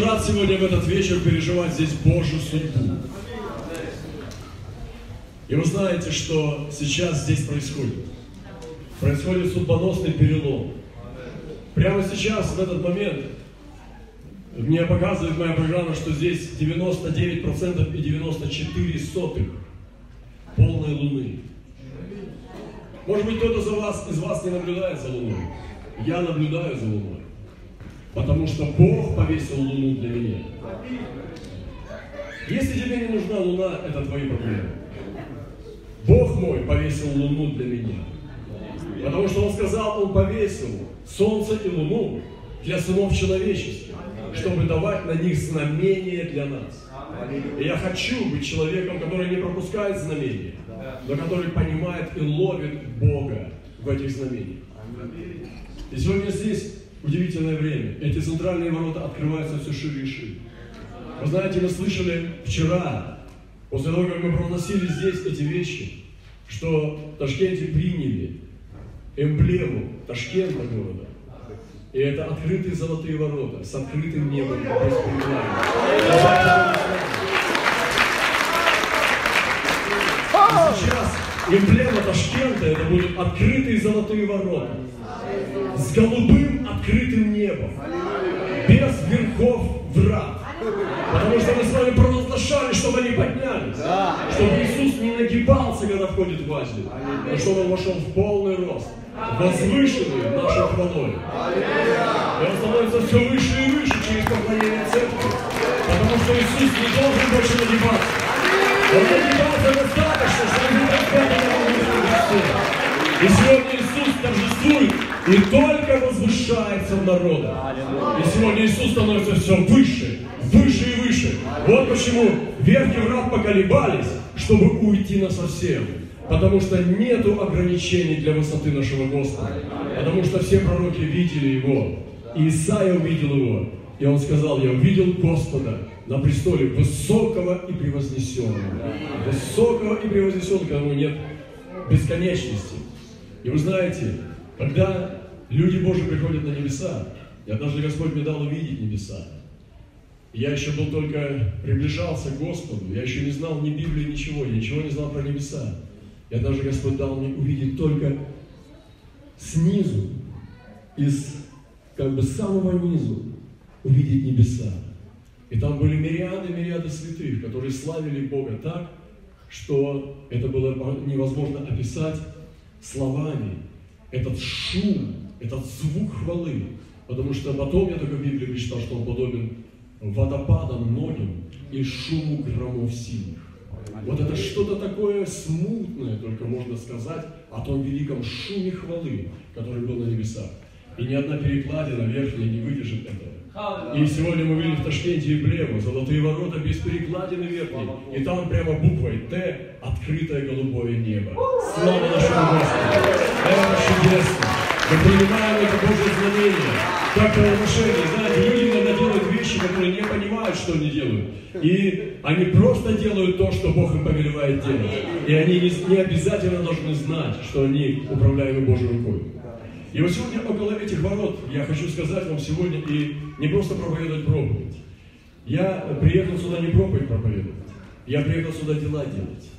рад сегодня в этот вечер переживать здесь Божью судьбу. И вы знаете, что сейчас здесь происходит. Происходит судьбоносный перелом. Прямо сейчас, в этот момент, мне показывает моя программа, что здесь 99% и 94 сотых полной луны. Может быть, кто-то за вас, из вас не наблюдает за луной. Я наблюдаю за луной. Потому что Бог повесил луну для меня. Если тебе не нужна луна, это твои проблемы. Бог мой повесил луну для меня. Потому что Он сказал, Он повесил солнце и луну для сынов человеческих, чтобы давать на них знамения для нас. И я хочу быть человеком, который не пропускает знамения, но который понимает и ловит Бога в этих знамениях. И сегодня здесь удивительное время. Эти центральные ворота открываются все шире и шире. Вы знаете, мы слышали вчера, после того, как мы проносили здесь эти вещи, что в Ташкенте приняли эмблему Ташкента города. И это открытые золотые ворота с открытым небом без Сейчас эмблема Ташкента это будут открытые золотые ворота с голубым открытым небом, без верхов врат. Потому что мы с вами провозглашали, чтобы они поднялись. Чтобы Иисус не нагибался, когда входит в Азию, но чтобы он вошел в полный рост, возвышенный нашей хвалой. И он становится все выше и выше через поклонение церкви. Потому что Иисус не должен больше нагибаться. Он нагибался достаточно, чтобы не распятый И сегодня торжествует и только возвышается в народе. И сегодня Иисус становится все выше, выше и выше. Вот почему верхи врат поколебались, чтобы уйти на совсем. Потому что нету ограничений для высоты нашего Господа. Потому что все пророки видели Его. И Исаия увидел Его. И он сказал, я увидел Господа на престоле высокого и превознесенного. Высокого и превознесенного, которому нет бесконечности. И вы знаете, когда люди Божьи приходят на небеса, я даже Господь мне дал увидеть небеса. Я еще был только, приближался к Господу, я еще не знал ни Библии, ничего, я ничего не знал про небеса. Я даже Господь дал мне увидеть только снизу, из как бы самого низу, увидеть небеса. И там были мириады, мириады святых, которые славили Бога так, что это было невозможно описать словами этот шум, этот звук хвалы. Потому что потом я только в Библии прочитал, что он подобен водопадам многим и шуму громов сильных. Вот это что-то такое смутное, только можно сказать, о том великом шуме хвалы, который был на небесах. И ни одна перекладина верхняя не выдержит этого. И сегодня мы видели в Ташкенте эмблему, золотые ворота без перекладины верхней. И там прямо буквой Т открытое голубое небо. Слава нашему Господу! Это чудесно! Мы принимаем это Божье знамение. Как правоношение. Знаете, люди иногда делают вещи, которые не понимают, что они делают. И они просто делают то, что Бог им повелевает делать. И они не, не обязательно должны знать, что они управляемы Божьей рукой. И вот сегодня около этих ворот я хочу сказать вам сегодня и не просто проповедовать проповедь. Я приехал сюда не проповедь проповедовать, я приехал сюда дела делать.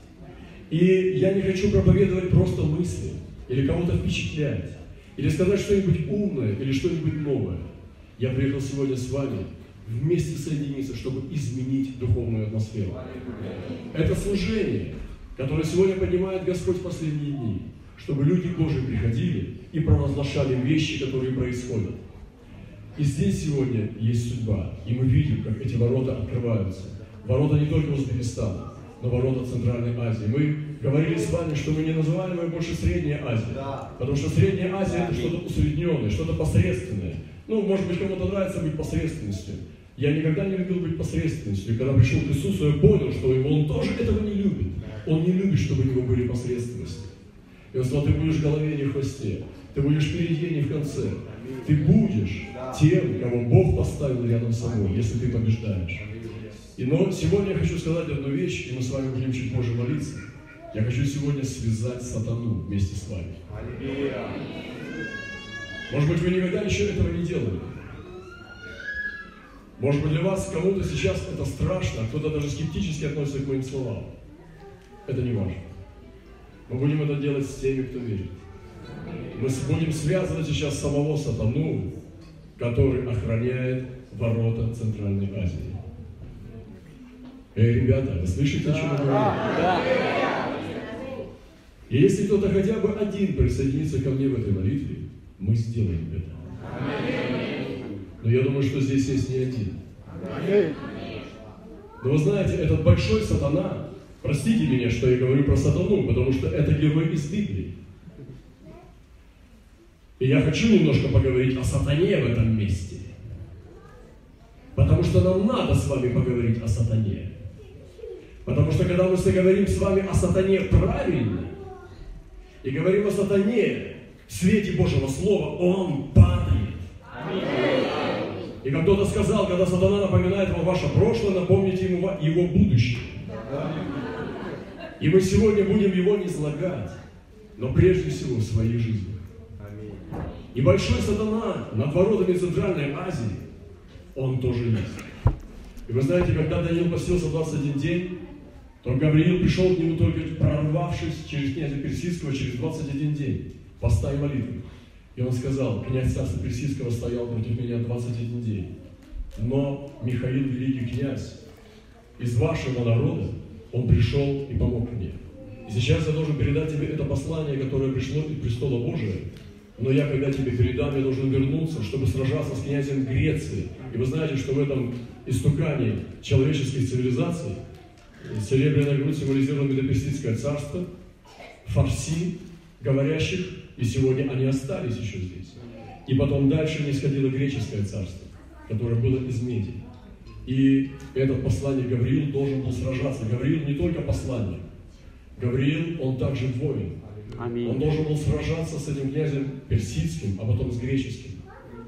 И я не хочу проповедовать просто мысли, или кого-то впечатлять, или сказать что-нибудь умное, или что-нибудь новое. Я приехал сегодня с вами вместе соединиться, чтобы изменить духовную атмосферу. Это служение, которое сегодня поднимает Господь в последние дни чтобы люди Божьи приходили и провозглашали вещи, которые происходят. И здесь сегодня есть судьба, и мы видим, как эти ворота открываются. Ворота не только Узбекистана, но ворота Центральной Азии. Мы говорили с вами, что мы не называем ее больше Средняя Азия, потому что Средняя Азия это что-то усредненное, что-то посредственное. Ну, может быть, кому-то нравится быть посредственностью. Я никогда не любил быть посредственностью. Когда пришел к Иисусу, я понял, что он тоже этого не любит. Он не любит, чтобы у него были посредственности. И он сказал, ты будешь в голове, не в хвосте. Ты будешь впереди, не в конце. Ты будешь тем, кого Бог поставил рядом с собой, если ты побеждаешь. И но сегодня я хочу сказать одну вещь, и мы с вами будем чуть позже молиться. Я хочу сегодня связать сатану вместе с вами. Может быть, вы никогда еще этого не делали. Может быть, для вас кому-то сейчас это страшно, а кто-то даже скептически относится к моим словам. Это не важно. Мы будем это делать с теми, кто верит. Мы будем связывать сейчас самого сатану, который охраняет ворота Центральной Азии. Эй, ребята, вы слышите, о чем я говорю? И если кто-то хотя бы один присоединится ко мне в этой молитве, мы сделаем это. Но я думаю, что здесь есть не один. Но вы знаете, этот большой сатана, простите меня, что я говорю про сатану, потому что это герой из Библии. И я хочу немножко поговорить о сатане в этом месте. Потому что нам надо с вами поговорить о сатане. Потому что когда мы говорим с вами о сатане правильно, и говорим о сатане в свете Божьего Слова, он падает. И как кто-то сказал, когда сатана напоминает вам ваше прошлое, напомните ему его будущее. И мы сегодня будем его не излагать, но прежде всего в своей жизни. И большой сатана над воротами Центральной Азии, он тоже есть. И вы знаете, когда Даниил постился 21 день, то Гавриил пришел к нему только прорвавшись через князя Персидского через 21 день, поста и молитвы. И он сказал, князь царства Персидского стоял против меня 21 день. Но Михаил, великий князь, из вашего народа, он пришел и помог мне. И сейчас я должен передать тебе это послание, которое пришло из престола Божия. Но я, когда тебе передам, я должен вернуться, чтобы сражаться с князем Греции. И вы знаете, что в этом истукании человеческой цивилизации серебряная грудь символизирует Медоперсидское царство, фарси, говорящих и сегодня они остались еще здесь. И потом дальше не сходило греческое царство, которое было из меди. И этот посланник Гавриил должен был сражаться. Гавриил не только посланник. Гавриил, он также воин. Аминь. Он должен был сражаться с этим князем персидским, а потом с греческим.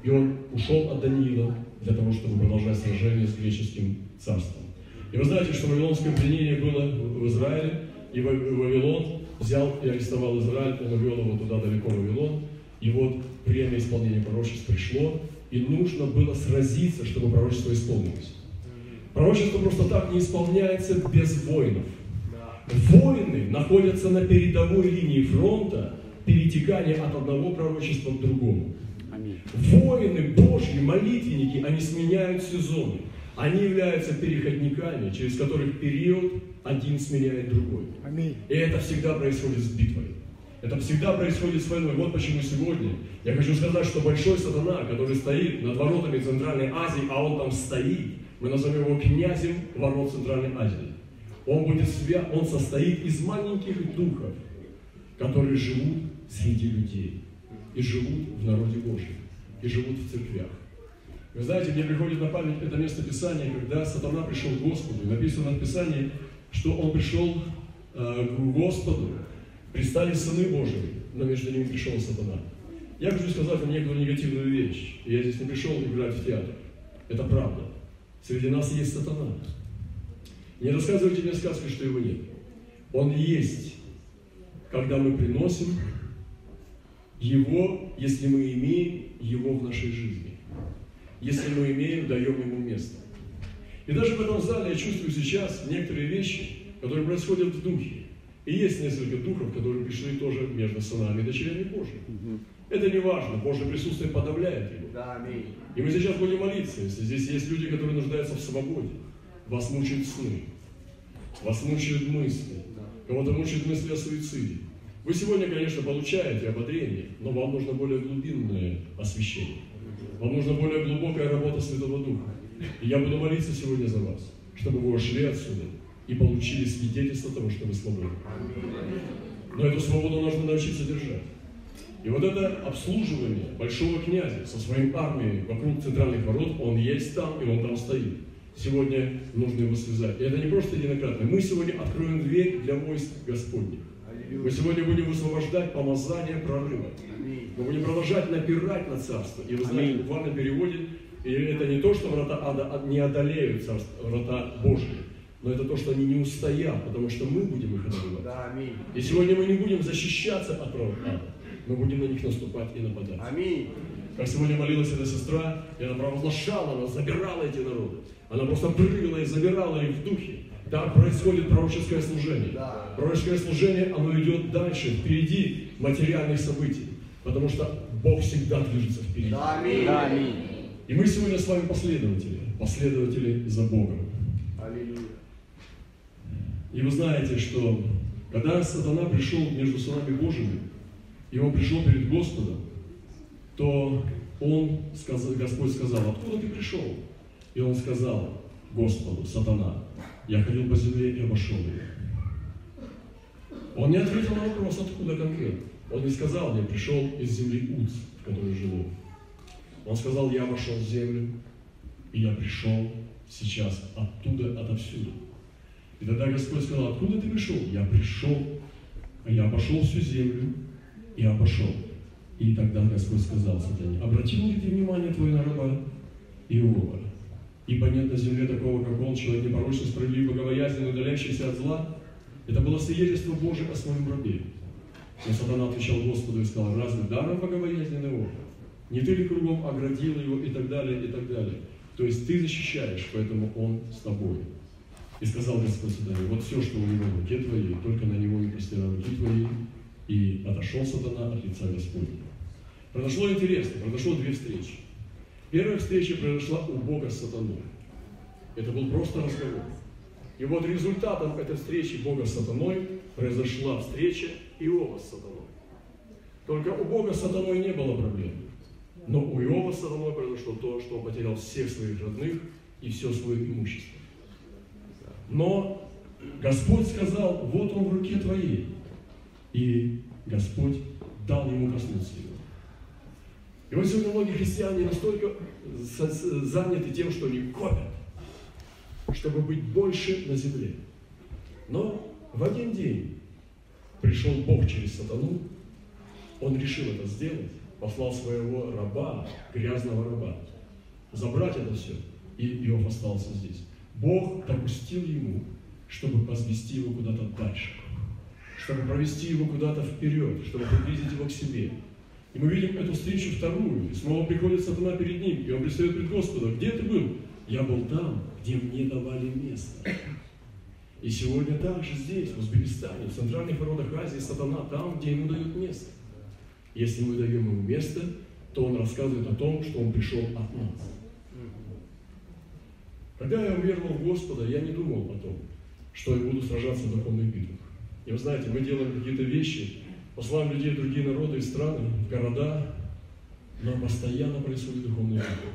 И он ушел от Даниила для того, чтобы продолжать сражение с греческим царством. И вы знаете, что вавилонское пленение было в Израиле, и Вавилон взял и арестовал Израиль, он увел его туда далеко в Вавилон, и вот время исполнения пророчеств пришло, и нужно было сразиться, чтобы пророчество исполнилось. Пророчество просто так не исполняется без воинов. Воины находятся на передовой линии фронта перетекания от одного пророчества к другому. Воины Божьи, молитвенники, они сменяют сезоны. Они являются переходниками, через которых период один сменяет другой. Аминь. И это всегда происходит с битвой. Это всегда происходит с войной. Вот почему сегодня я хочу сказать, что большой сатана, который стоит над воротами Центральной Азии, а он там стоит, мы назовем его князем ворот Центральной Азии. Он, будет свя... он состоит из маленьких духов, которые живут среди людей и живут в народе Божьем, и живут в церквях. Вы знаете, мне приходит на память это место Писания, когда сатана пришел к Господу. написано в Писании, что он пришел э, к Господу, пристали сыны Божии, но между ними пришел сатана. Я хочу сказать вам некоторую негативную вещь. Я здесь не пришел играть в театр. Это правда. Среди нас есть сатана. Не рассказывайте мне сказки, что его нет. Он есть, когда мы приносим его, если мы имеем его в нашей жизни. Если мы имеем, даем ему место. И даже в этом зале я чувствую сейчас некоторые вещи, которые происходят в духе. И есть несколько духов, которые пришли тоже между сынами и дочерями Божьими. Это не важно, Божье присутствие подавляет его. Да, И мы сейчас будем молиться, если здесь есть люди, которые нуждаются в свободе. Вас мучают сны, вас мучают мысли, кого-то мучают мысли о суициде. Вы сегодня, конечно, получаете ободрение, но вам нужно более глубинное освещение. Вам нужна более глубокая работа Святого Духа. И я буду молиться сегодня за вас, чтобы вы ушли отсюда и получили свидетельство того, что вы свободны. Но эту свободу нужно научиться держать. И вот это обслуживание большого князя со своей армией вокруг центральных ворот, он есть там, и он там стоит. Сегодня нужно его связать. И это не просто единократно. Мы сегодня откроем дверь для войск Господних. Мы сегодня будем высвобождать помазание прорыва. Мы будем продолжать напирать на царство. И вы знаете, в буквальном переводе и это не то, что врата ада не одолеют царство, врата Божьи, но это то, что они не устоят, потому что мы будем их одолевать. Да, И сегодня мы не будем защищаться от ада, мы будем на них наступать и нападать. Аминь. Как сегодня молилась эта сестра, и она провозглашала, она забирала эти народы. Она просто прыгала и забирала их в духе. Так происходит пророческое служение. Да. Пророческое служение, оно идет дальше, впереди материальных событий. Потому что Бог всегда движется впереди. Аминь. Аминь. И мы сегодня с вами последователи, последователи за Богом. И вы знаете, что когда сатана пришел между сынами Божьими, и он пришел перед Господом, то он, сказал, Господь сказал, откуда ты пришел? И он сказал Господу, сатана, я ходил по земле и обошел ее. Он не ответил на вопрос, откуда конкретно. Он не сказал, я пришел из земли Уц, в которой живу. Он сказал, я обошел землю, и я пришел сейчас оттуда, отовсюду. И тогда Господь сказал, откуда ты пришел? Я пришел, а я обошел всю землю и обошел. И тогда Господь сказал сатане, обратил ли ты внимание твое на раба Иова? Ибо нет на земле такого, как он, человек непорочный, справедливый, богобоязненный, удаляющийся от зла. Это было свидетельство Божие о своем рабе. Но сатана отвечал Господу и сказал, разве даром богобоязненный Иов? Не ты ли кругом оградил его и так далее, и так далее. То есть ты защищаешь, поэтому он с тобой. И сказал Господь сатане, вот все, что у него в руке твоей, только на него не простирай руки твои. И отошел сатана от лица Господня. Произошло интересно, произошло две встречи. Первая встреча произошла у Бога с сатаной. Это был просто разговор. И вот результатом этой встречи Бога с сатаной произошла встреча Иова с сатаной. Только у Бога с сатаной не было проблем. Но у Иова с сатаной произошло то, что он потерял всех своих родных и все свое имущество. Но Господь сказал, вот он в руке твоей. И Господь дал ему коснуться его. И вот сегодня многие христиане настолько за- заняты тем, что они копят, чтобы быть больше на земле. Но в один день пришел Бог через сатану, он решил это сделать, послал своего раба, грязного раба, забрать это все, и Иов остался здесь. Бог допустил ему, чтобы возвести его куда-то дальше, чтобы провести его куда-то вперед, чтобы приблизить его к себе. И мы видим эту встречу вторую, и снова приходит сатана перед ним, и он предстает пред Господом. Где ты был? Я был там, где мне давали место. И сегодня также здесь, в Узбекистане, в центральных народах Азии, сатана там, где ему дают место. Если мы даем ему место, то он рассказывает о том, что он пришел от нас. Когда я уверовал в Господа, я не думал о том, что я буду сражаться в духовных битвах. И вы знаете, мы делаем какие-то вещи, посылаем людей в другие народы и страны, в города, но постоянно происходит духовная битва.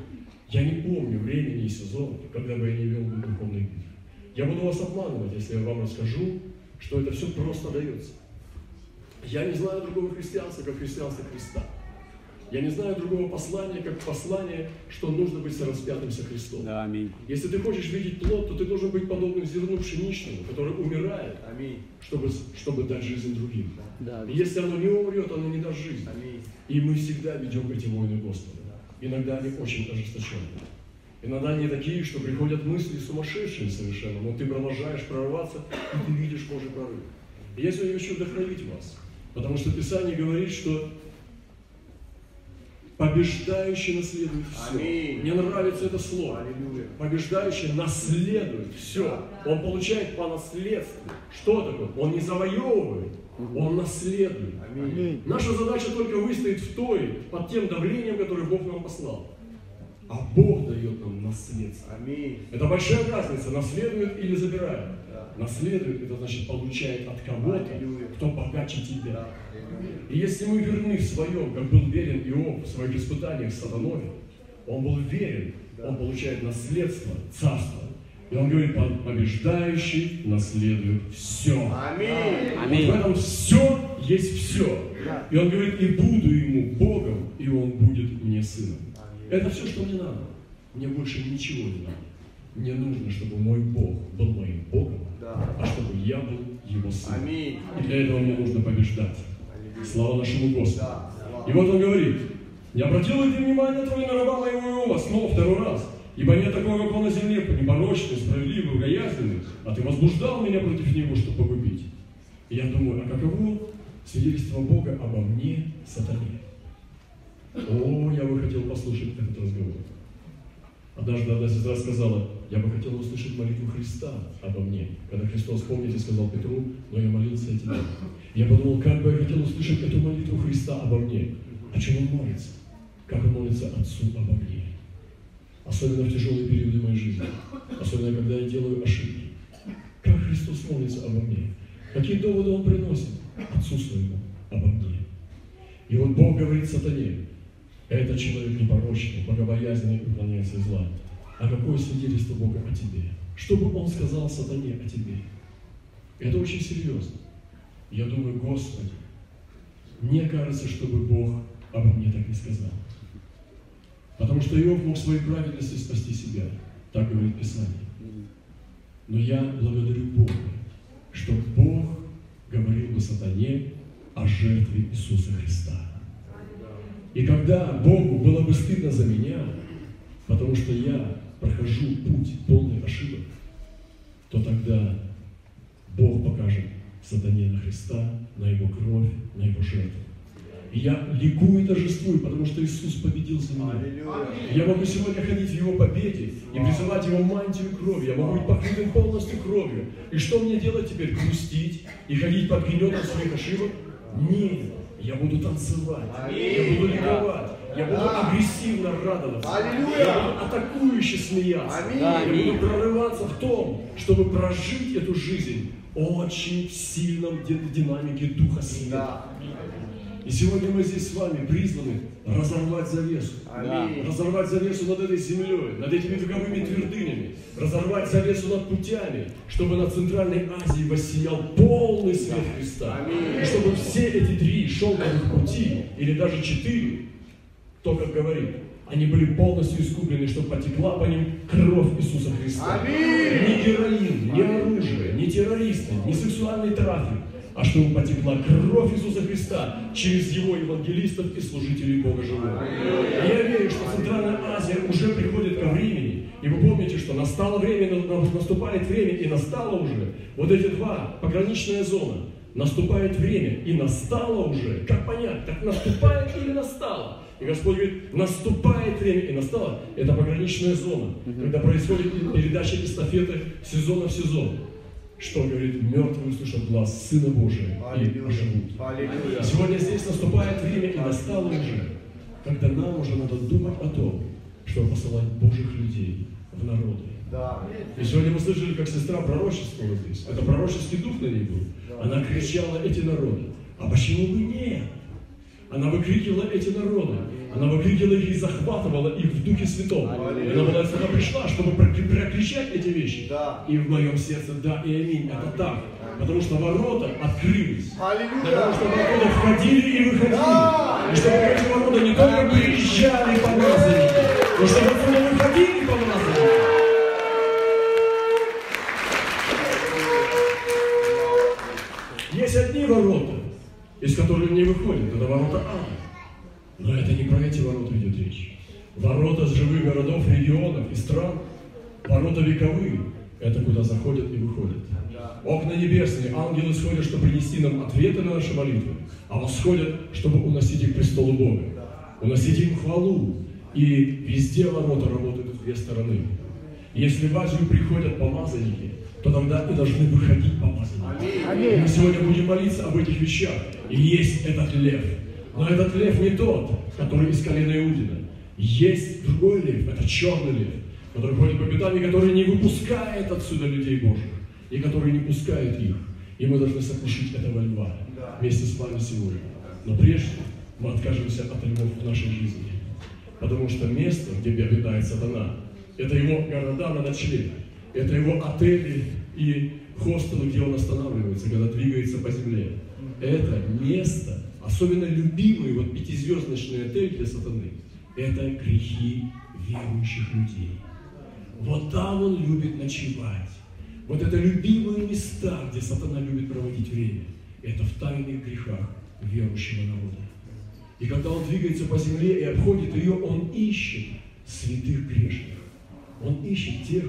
Я не помню времени и сезона, когда бы я не вел духовные битвы. Я буду вас обманывать, если я вам расскажу, что это все просто дается. Я не знаю другого христианства, как христианство Христа. Я не знаю другого послания, как послание, что нужно быть сораспятым со Христом. Да, аминь. Если ты хочешь видеть плод, то ты должен быть подобным зерну пшеничному, который умирает, Аминь. чтобы, чтобы дать жизнь другим. Да. И если оно не умрет, оно не даст жизнь. Аминь. И мы всегда ведем эти войны Господа. Иногда они очень ожесточенные. Иногда они такие, что приходят мысли сумасшедшие совершенно, но ты продолжаешь прорваться, и ты видишь Божий прорыв. И я сегодня хочу вдохновить вас, потому что Писание говорит, что побеждающий наследует все. Аминь. Мне нравится это слово. Аллилуйя. Побеждающий наследует все. Он получает по наследству. Что такое? Он не завоевывает, он наследует. Аминь. Наша задача только выстоять в той, под тем давлением, которое Бог нам послал. А Бог дает нам наследство. Аминь. Это большая разница, наследует или забирает. Да. Наследует, это значит получает от кого-то, Аллилуйя. кто богаче тебя. Да. И если мы верны в своем, как был верен Иов в своих испытаниях с сатаной, он был верен, он получает наследство, царство. И он говорит, побеждающий наследует все. Аминь. Аминь. Вот в этом все есть все. И он говорит, и буду ему Богом, и он будет мне сыном. Аминь. Это все, что мне надо. Мне больше ничего не надо. Мне нужно, чтобы мой Бог был моим Богом, Да. а чтобы я был его сыном. Аминь. И для этого мне нужно побеждать. Слава нашему Господу. И вот он говорит, не обратил ли ты внимание твое на раба моего Иова снова второй раз? Ибо нет такого, как он на земле, непорочный, справедливый, богоязненный, а ты возбуждал меня против него, чтобы погубить. И я думаю, а каково свидетельство Бога обо мне, сатане? О, я бы хотел послушать этот разговор. Однажды одна сестра сказала, я бы хотела услышать молитву Христа обо мне. Когда Христос, помните, сказал Петру, но я молился о тебе. Я подумал, как бы я хотел услышать эту молитву Христа обо мне. О чем он молится? Как он молится Отцу обо мне. Особенно в тяжелые периоды моей жизни. Особенно, когда я делаю ошибки. Как Христос молится обо мне. Какие доводы он приносит Отцу своему обо мне. И вот Бог говорит сатане, этот человек непорочный, богобоязненный и уклоняется зла. А какое свидетельство Бога о тебе? Что бы он сказал сатане о тебе? Это очень серьезно. Я думаю, Господи, мне кажется, чтобы Бог обо мне так не сказал. Потому что Иов мог своей праведностью спасти себя. Так говорит Писание. Но я благодарю Бога, что Бог говорил бы сатане о жертве Иисуса Христа. И когда Богу было бы стыдно за меня, потому что я прохожу путь полный ошибок, то тогда Бог покажет сатане на Христа, на Его кровь, на Его жертву. И я ликую и торжествую, потому что Иисус победил за меня. Я могу сегодня ходить в Его победе и призывать Его мантию крови. Я могу быть покрытым полностью кровью. И что мне делать теперь? Грустить и ходить под гнетом своих ошибок? Нет. Я буду танцевать, я буду ликовать, я буду агрессивно радоваться, я буду атакующе смеяться, я буду прорываться в том, чтобы прожить эту жизнь очень в сильном динамике Духа Света. И сегодня мы здесь с вами призваны разорвать завесу. Аминь. Разорвать завесу над этой землей, над этими вековыми твердынями. Разорвать завесу над путями, чтобы на Центральной Азии воссиял полный свет Христа. Аминь. И чтобы все эти три шелковых пути, или даже четыре, то, как говорит, они были полностью искуплены, чтобы потекла по ним кровь Иисуса Христа. Аминь. Ни героин, ни оружие, ни террористы, ни сексуальный трафик, а чтобы потекла кровь Иисуса Христа через Его евангелистов и служителей Бога Живого. И я верю, что Центральная Азия уже приходит ко времени, и вы помните, что настало время, наступает время, и настало уже вот эти два, пограничная зона, наступает время, и настало уже. Как понять, так наступает или настало? И Господь говорит, наступает время, и настало. Это пограничная зона, когда происходит передача эстафеты сезона в сезон что говорит, мертвые услышат глаз Сына Божия и живут. Сегодня здесь наступает время, и настало уже, когда нам уже надо думать о том, чтобы посылать Божьих людей в народы. И сегодня мы слышали, как сестра пророчествовала здесь. Это пророческий дух на ней был. Она кричала эти народы. А почему бы нет? Она выкрикивала эти народы. Она выкрикивала их и захватывала их в Духе Святом. Она была сюда пришла, чтобы прокричать эти вещи. Да. И в моем сердце да и аминь. Это так. Потому что ворота открылись. Аллилуйя. Потому что ворота входили и выходили. Да. И чтобы эти ворота не только приезжали помазанники, но чтобы отсюда выходили помазанники. Из которых не выходят. Это ворота ада. Но это не про эти ворота идет речь. Ворота с живых городов, регионов и стран, ворота вековые, это куда заходят и выходят. Окна небесные, ангелы сходят, чтобы принести нам ответы на наши молитвы, а восходят, чтобы уносить их к престолу Бога, уносить им хвалу. И везде ворота работают в две стороны. Если в Азию приходят помазанники, то тогда и должны выходить помазанники. Мы сегодня будем молиться об этих вещах. И есть этот лев – но этот лев не тот, который из колена Иудина. Есть другой лев, это черный лев, который ходит по пятам и который не выпускает отсюда людей Божьих, и который не пускает их. И мы должны сокрушить этого льва вместе с вами сегодня. Но прежде мы откажемся от львов в нашей жизни. Потому что место, где обитает сатана, это его города на ночлег, это его отели и хостелы, где он останавливается, когда двигается по земле. Это место, особенно любимый вот пятизвездочный отель для сатаны, это грехи верующих людей. Вот там он любит ночевать. Вот это любимые места, где сатана любит проводить время. Это в тайных грехах верующего народа. И когда он двигается по земле и обходит ее, он ищет святых грешных. Он ищет тех,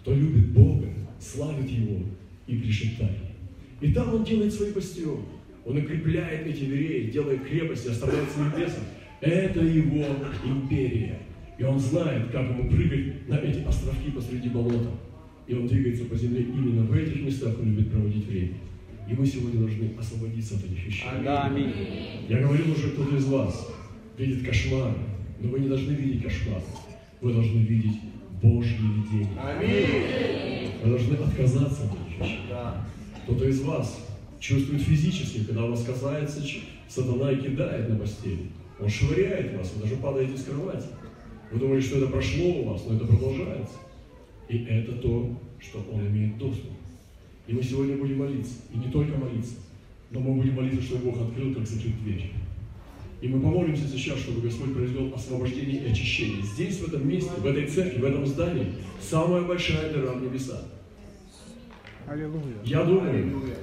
кто любит Бога, славит Его и грешит тайне. И там он делает свои бастионы. Он укрепляет эти дверей, делает крепости, оставляет своих бесов. Это его империя. И он знает, как ему прыгать на эти островки посреди болота. И он двигается по земле именно в этих местах, он любит проводить время. И мы сегодня должны освободиться от этих вещей. Аминь. Я говорил уже, кто-то из вас видит кошмар, но вы не должны видеть кошмар. Вы должны видеть Божье видение. Аминь. Вы должны отказаться от вещей. Да. Кто-то из вас чувствует физически, когда вас касается сатана и кидает на постель. Он швыряет вас, вы даже падаете с кровати. Вы думаете, что это прошло у вас, но это продолжается. И это то, что он имеет доступ. И мы сегодня будем молиться. И не только молиться, но мы будем молиться, чтобы Бог открыл, как закрыть дверь. И мы помолимся сейчас, чтобы Господь произвел освобождение и очищение. Здесь, в этом месте, в этой церкви, в этом здании, самая большая дыра в небеса. Аллилуйя. Я думаю, Аллилуйя.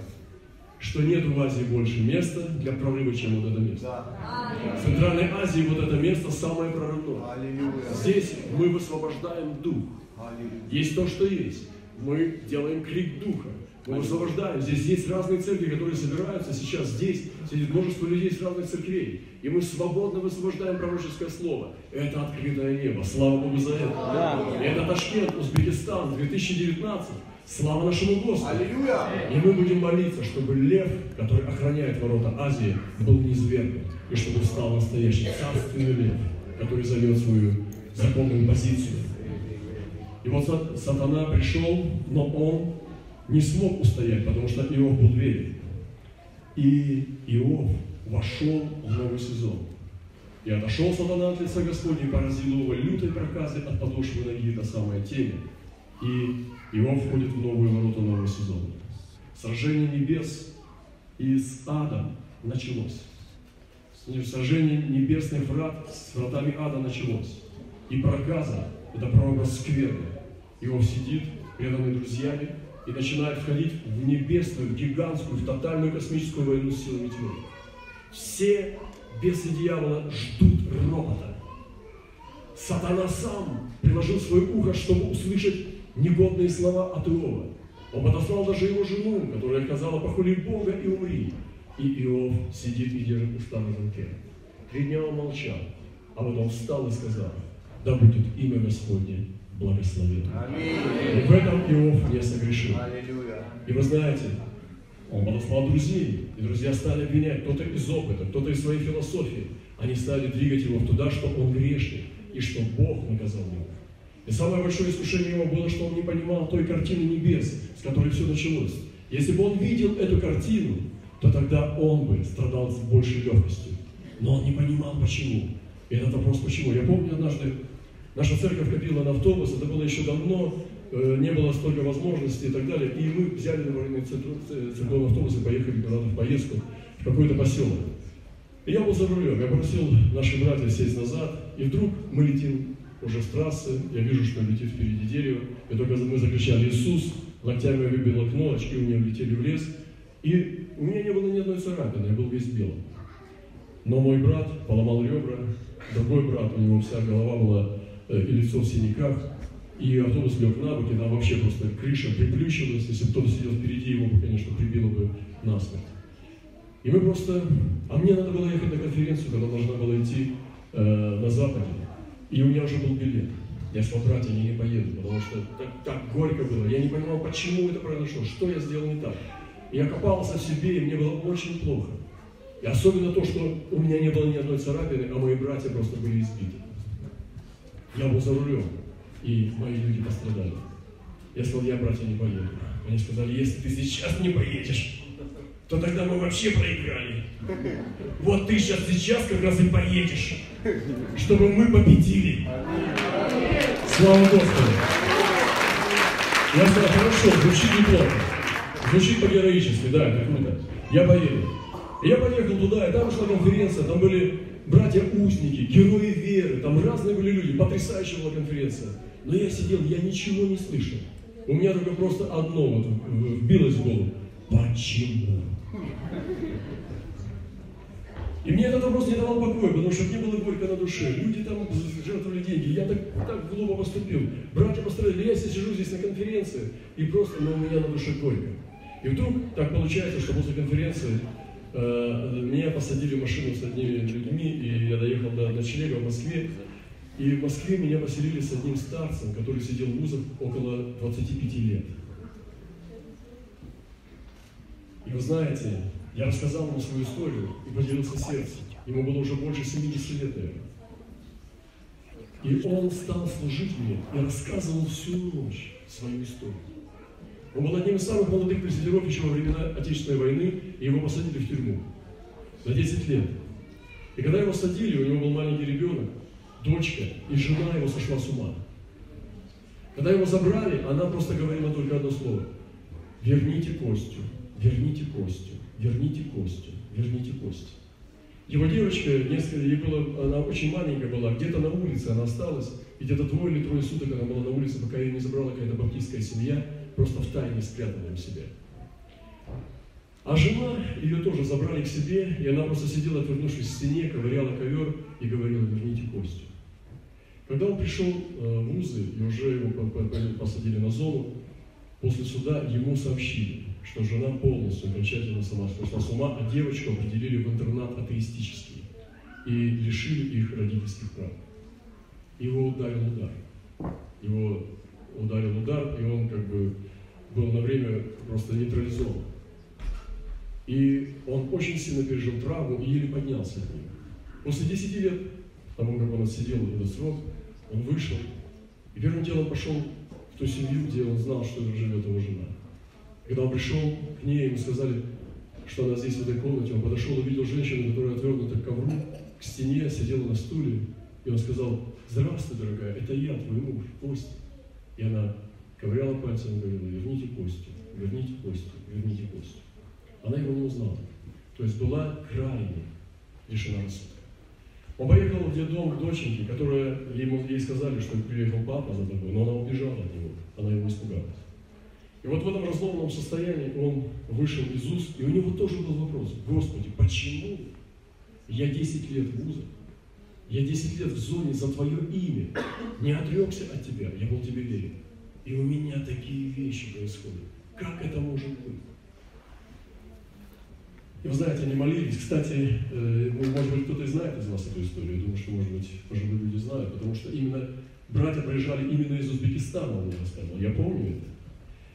что нет в Азии больше места для прорыва, чем вот это место. Да. В Центральной Азии вот это место самое прорывное. Аллилуйя. Здесь мы высвобождаем дух. Аллилуйя. Есть то, что есть. Мы делаем крик духа. Мы высвобождаем. Здесь есть разные церкви, которые собираются сейчас. Здесь сидит множество людей с разных церквей. И мы свободно высвобождаем пророческое слово. Это открытое небо. Слава Богу за это. Да. Это Ташкент, Узбекистан, 2019. Слава нашему Господу. Аллилуйя. И мы будем молиться, чтобы лев, который охраняет ворота Азии, был низвергнут, и чтобы стал настоящий царственный лев, который займет свою законную позицию. И вот са- сатана пришел, но он не смог устоять, потому что Иов был верен. И Иов вошел в новый сезон. И отошел сатана от лица Господня и поразил его лютой проказой от подошвы ноги до самой тени. И Иов входит в новые ворота нового сезона. Сражение небес и с адом началось. Сражение небесных врат с вратами ада началось. И проказа – это прообраз скверны. Иов сидит, преданный друзьями, и начинает входить в небесную, гигантскую, в тотальную космическую войну с силами тьмы. Все бесы дьявола ждут робота. Сатана сам приложил свое ухо, чтобы услышать негодные слова от Иова. Он подослал даже его жену, которая сказала, похули Бога и умри. И Иов сидит и держит уста на замке. Три дня он молчал, а потом встал и сказал, да будет имя Господне благословенно. Аминь. И в этом Иов не согрешил. Аллилуйя. И вы знаете, он подослал друзей, и друзья стали обвинять, кто-то из опыта, кто-то из своей философии. Они стали двигать его туда, что он грешник, и что Бог наказал его. И самое большое искушение его было, что он не понимал той картины небес, с которой все началось. Если бы он видел эту картину, то тогда он бы страдал с большей легкостью. Но он не понимал, почему. И этот вопрос, почему. Я помню однажды, наша церковь копила на автобус, это было еще давно, э, не было столько возможностей и так далее. И мы взяли на военный церковный автобус и поехали куда-то в поездку в какой-то поселок. И я был за рулем, я попросил наших братьев сесть назад, и вдруг мы летим уже с трассы, я вижу, что летит впереди дерево, и только мы закричали «Иисус!», локтями я выбил окно, очки у меня влетели в лес, и у меня не было ни одной царапины, я был весь белым. Но мой брат поломал ребра, другой брат, у него вся голова была э, и лицо в синяках, и автобус лег на бок, и там вообще просто крыша приплющилась, если бы кто-то сидел впереди, его бы, конечно, прибило бы насмерть. И мы просто... А мне надо было ехать на конференцию, когда должна была идти э, на Западе. И у меня уже был билет. Я сказал, братья, я не поеду, потому что так, так горько было. Я не понимал, почему это произошло, что я сделал не так. Я копался в себе, и мне было очень плохо. И особенно то, что у меня не было ни одной царапины, а мои братья просто были избиты. Я был за рулем, и мои люди пострадали. Я сказал, я, братья, не поеду. Они сказали, если ты сейчас не поедешь, то тогда мы вообще проиграли. Вот ты сейчас сейчас как раз и поедешь, чтобы мы победили. Слава Господу! Я сказал, хорошо, звучит неплохо. Звучит по-героически, да, это круто. Я поеду. Я поехал туда, и там шла конференция, там были братья-узники, герои веры, там разные были люди, потрясающая была конференция. Но я сидел, я ничего не слышал. У меня только просто одно вот вбилось в голову. Почему? И мне этот вопрос не давал покоя, потому что мне было горько на душе. Люди там жертвовали деньги, я так, так глупо поступил. Братья построили, я сижу здесь на конференции, и просто ну, у меня на душе горько. И вдруг так получается, что после конференции меня посадили в машину с одними людьми, и я доехал до ночлега в Москве. И в Москве меня поселили с одним старцем, который сидел в вузах около 25 лет. И вы знаете, я рассказал ему свою историю и поделился сердцем. Ему было уже больше 70 лет. И он стал служить мне и рассказывал всю ночь свою историю. Он был одним из самых молодых призывов еще во времена Отечественной войны, и его посадили в тюрьму на 10 лет. И когда его садили, у него был маленький ребенок, дочка, и жена его сошла с ума. Когда его забрали, она просто говорила только одно слово. Верните Костю, верните Костю, верните Костю, верните Костю. Его девочка, несколько, ей было, она очень маленькая была, где-то на улице она осталась, и где-то двое или трое суток она была на улице, пока ее не забрала какая-то баптистская семья, просто в тайне спрятала у себя. А жена, ее тоже забрали к себе, и она просто сидела, отвернувшись к стене, ковыряла ковер и говорила, верните Костю. Когда он пришел э, в вузы, и уже его посадили на зону, после суда ему сообщили, что жена полностью окончательно сама сошла с ума, а девочку определили в интернат атеистический и лишили их родительских прав. Его ударил удар. Его ударил удар, и он как бы был на время просто нейтрализован. И он очень сильно пережил травму и еле поднялся от нее. После 10 лет, тому как он отсидел этот срок, он вышел и первым делом пошел в ту семью, где он знал, что живет его жена. Когда он пришел к ней, ему сказали, что она здесь, в этой комнате, он подошел, увидел женщину, которая отвернута к ковру, к стене, сидела на стуле, и он сказал, здравствуй, дорогая, это я, твой муж, Костя. И она ковыряла пальцем и говорила, верните Костю, верните Костю, верните Костю. Она его не узнала. То есть была крайне лишена рассудка. Он поехал в детдом к доченьке, которая ему, ей сказали, что приехал папа за тобой, но она убежала от него, она его испугалась. И вот в этом разломанном состоянии он вышел из уст, и у него тоже был вопрос, Господи, почему я 10 лет в вузах, я 10 лет в зоне за Твое имя, не отрекся от Тебя, я был Тебе верен. И у меня такие вещи происходят. Как это может быть? И вы знаете, они молились. Кстати, э, ну, может быть, кто-то и знает из вас эту историю. Я думаю, что, может быть, пожилые люди знают, потому что именно братья приезжали именно из Узбекистана, он рассказывал. Я помню это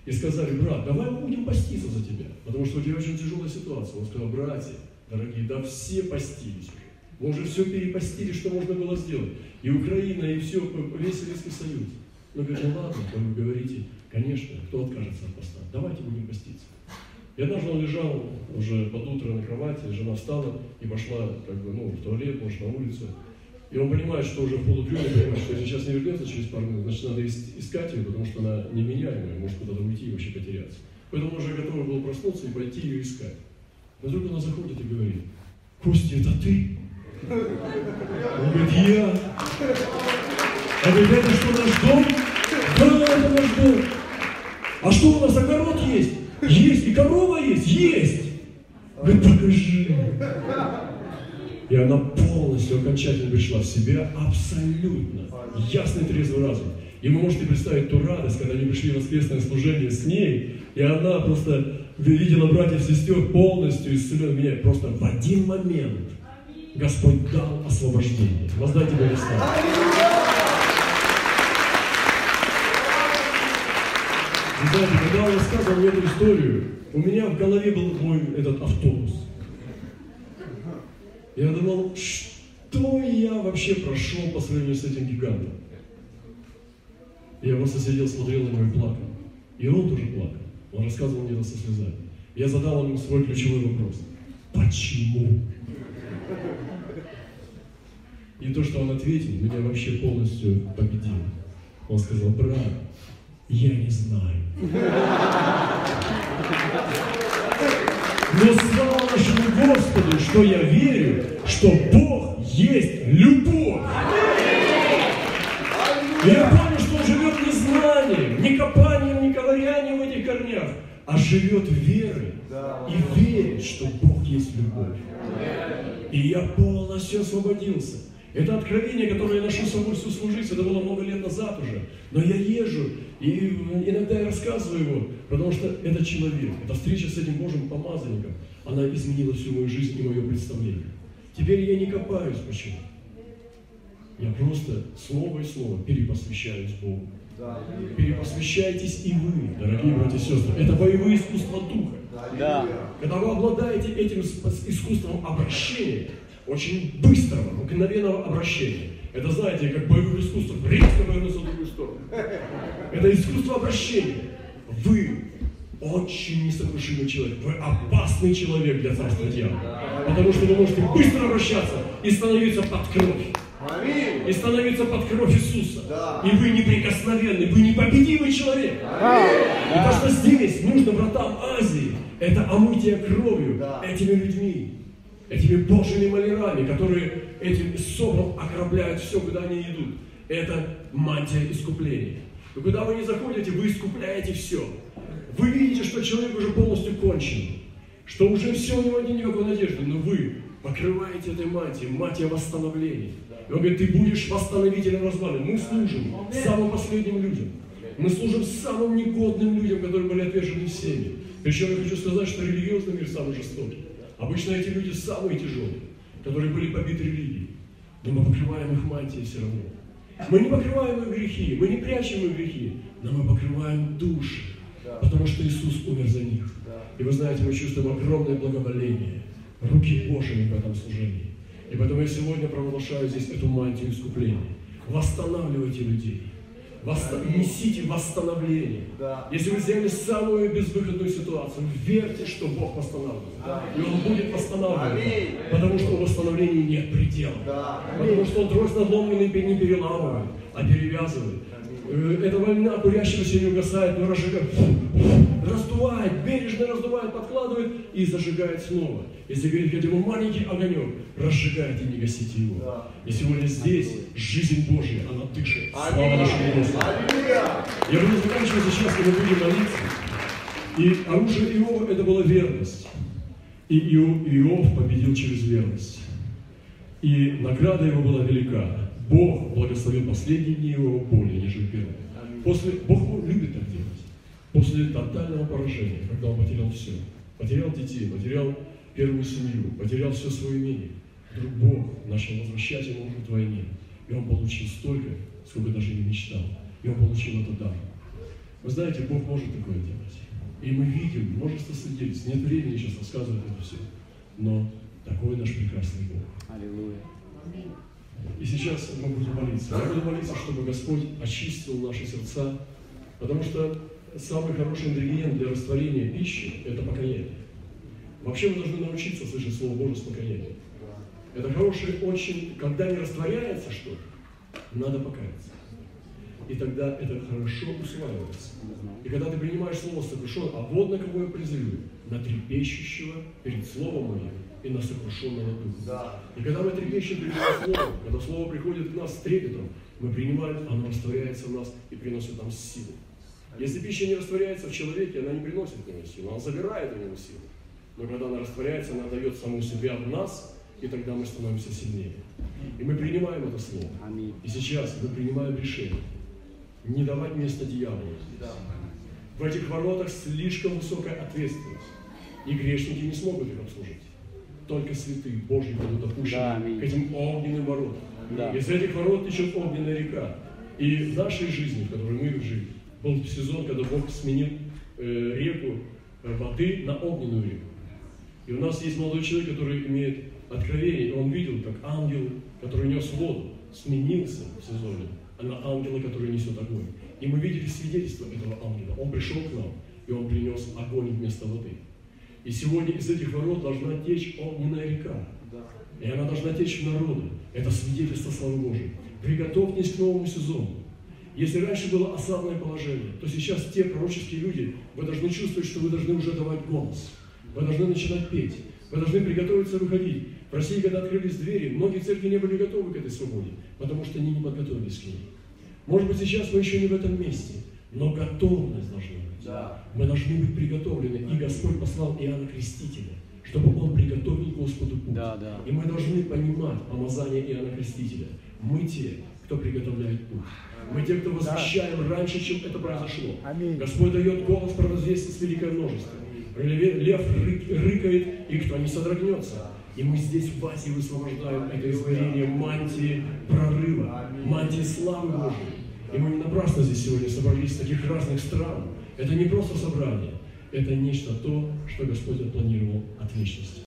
и сказали, брат, давай мы будем поститься за тебя, потому что у тебя очень тяжелая ситуация. Он сказал, братья, дорогие, да все постились уже. Мы уже все перепостили, что можно было сделать. И Украина, и все, весь Советский Союз. Но говорит, ну ладно, вы говорите, конечно, кто откажется от поста? Давайте будем поститься. И однажды лежал уже под утро на кровати, жена встала и пошла как бы, ну, в туалет, может, на улицу. И он понимает, что уже в полудреме, понимает, что если сейчас не вернется через пару минут, значит, надо искать ее, потому что она неменяемая, может куда-то уйти и вообще потеряться. Поэтому он уже готов был проснуться и пойти ее искать. Но вдруг она заходит и говорит, Костя, это ты? Он говорит, я. А говорит, это что, наш дом? Да, это наш дом. А что у нас, огород есть? Есть. И корова есть? Есть. Говорит, покажи. И она полностью окончательно пришла в себя, абсолютно. Ясный трезвый разум. И вы можете представить ту радость, когда они пришли в воскресное служение с ней, и она просто видела братьев и сестер полностью исцелен меня. Просто в один момент Господь дал освобождение. Воздайте Богу славу. Вы знаете, когда он рассказывал мне эту историю, у меня в голове был мой этот автобус. Я думал, что я вообще прошел по сравнению с этим гигантом? Я просто сидел, смотрел на него и плакал. И он тоже плакал. Он рассказывал мне это со слезами. Я задал ему свой ключевой вопрос. Почему? И то, что он ответил, меня вообще полностью победило. Он сказал, брат, я не знаю. Но слава нашему Господу, что я верю, что Бог есть любовь. Я понял, что он живет не знанием, не копанием, не ковырянием в этих корнях, а живет верой и верит, что Бог есть любовь. И я полностью освободился. Это откровение, которое я ношу с собой всю жизнь, это было много лет назад уже. Но я езжу, И иногда я рассказываю его, потому что это человек, эта встреча с этим Божьим помазанником, она изменила всю мою жизнь и мое представление. Теперь я не копаюсь почему. Я просто слово и слово перепосвящаюсь Богу. Перепосвящайтесь и вы, дорогие братья и сестры. Это боевые искусства Духа. Да. Когда вы обладаете этим искусством обращения, очень быстрого, мгновенного обращения, это, знаете, как боевых искусств, резко повернуться в другую сторону. Это искусство обращения. Вы очень несокрушимый человек. Вы опасный человек для царства дьявола. Потому что вы можете быстро обращаться и становиться под кровь. И становиться под кровь Иисуса. Да. И вы неприкосновенный, вы непобедимый человек. И то, что здесь нужно братам Азии, это омытие кровью Да. этими людьми, этими Божьими малярами, которые этим собром окропляют все, куда они идут. Это мантия искупления. И куда вы не заходите, вы искупляете все. Вы видите, что человек уже полностью кончен, что уже все, у него нет никакой надежды, но вы покрываете этой мантией, мантия восстановления. И он говорит, ты будешь восстановителем развалин. Мы служим самым последним людям. Мы служим самым негодным людям, которые были отвержены всеми. Причем я хочу сказать, что религиозный мир самый жестокий. Обычно эти люди самые тяжелые, которые были побиты религией. Но мы покрываем их мантией все равно. Мы не покрываем их грехи, мы не прячем их грехи, но мы покрываем души, потому что Иисус умер за них. И вы знаете, мы чувствуем огромное благоволение, руки Божьи в этом служении. И поэтому я сегодня провозглашаю здесь эту мантию искупления. Восстанавливайте людей. Восста- Несите восстановление. Да. Если вы взяли самую безвыходную ситуацию, верьте, что Бог восстанавливает. И Он будет восстанавливать. Аминь. Потому что у восстановления нет предела. Да. Потому что Он трость надломленный не переламывает, а перевязывает. Э, Эта война курящегося не угасает, но разжигает, раздувает, бережно раздувает, подкладывает и зажигает снова. Если говорить хотя бы маленький огонек, разжигает и не гасите его. Да. И сегодня здесь жизнь Божья, она дышит. Слава нашему Господу. Я буду заканчивать сейчас, когда будем молиться. И оружие Иова это была верность. И Ио- Иов победил через верность. И награда его была велика. Бог благословил последние дни его более, нежели первые. После, Бог любит так делать. После тотального поражения, когда он потерял все, потерял детей, потерял первую семью, потерял все свое имение, вдруг Бог начал возвращать ему удвойне. И он получил столько, сколько даже не мечтал. И он получил это дар. Вы знаете, Бог может такое делать. И мы видим множество свидетельств. Нет времени сейчас рассказывать это все. Но такой наш прекрасный Бог. Аллилуйя. И сейчас мы будем молиться. Я буду молиться, чтобы Господь очистил наши сердца, потому что самый хороший ингредиент для растворения пищи – это покаяние. Вообще мы должны научиться слышать Слово Божие с покаянием. Это хороший очень, когда не растворяется что-то, надо покаяться. И тогда это хорошо усваивается. И когда ты принимаешь Слово сокрушенное, а вот на кого я призываю, на трепещущего перед Словом моим и на сокрушенного духа. И когда мы трепещем перед Словом, когда Слово приходит к нас с трепетом, мы принимаем, оно растворяется в нас и приносит нам силу. Если пища не растворяется в человеке, она не приносит в него силу, она забирает у него силу. Но когда она растворяется, она дает саму себя в нас, и тогда мы становимся сильнее. И мы принимаем это Слово. И сейчас мы принимаем решение не давать место дьяволу здесь. В этих воротах слишком высокая ответственность. И грешники не смогут их обслужить. Только святые Божьи будут допущены к этим огненным воротам. Из этих ворот течет огненная река. И в нашей жизни, в которой мы жили, был сезон, когда Бог сменил э, реку э, воды на огненную реку. И у нас есть молодой человек, который имеет откровение, и он видел, как ангел, который нес воду, сменился в сезоне на ангела, который несет огонь. И мы видели свидетельство этого ангела. Он пришел к нам, и он принес огонь вместо воды. И сегодня из этих ворот должна течь огненная река. И она должна течь в народу. Это свидетельство славы Божией. Приготовьтесь к новому сезону. Если раньше было осадное положение, то сейчас те пророческие люди, вы должны чувствовать, что вы должны уже давать голос. Вы должны начинать петь. Вы должны приготовиться выходить. В России, когда открылись двери, многие церкви не были готовы к этой свободе, потому что они не подготовились к ней. Может быть, сейчас мы еще не в этом месте, но готовность должна быть. Да. Мы должны быть приготовлены. И Господь послал Иоанна Крестителя, чтобы он приготовил Господу путь. Да, да. И мы должны понимать помазание Иоанна Крестителя. Мы те, кто приготовляет путь. Мы те, кто возвещаем раньше, чем это произошло. Аминь. Господь дает голос провозвестить великое множество. Лев, ры- рыкает, и кто не содрогнется. И мы здесь в Асе высвобождаем это измерение мантии прорыва, мантии славы Божьей. И мы не напрасно здесь сегодня собрались с таких разных стран. Это не просто собрание, это нечто то, что Господь отпланировал от вечности.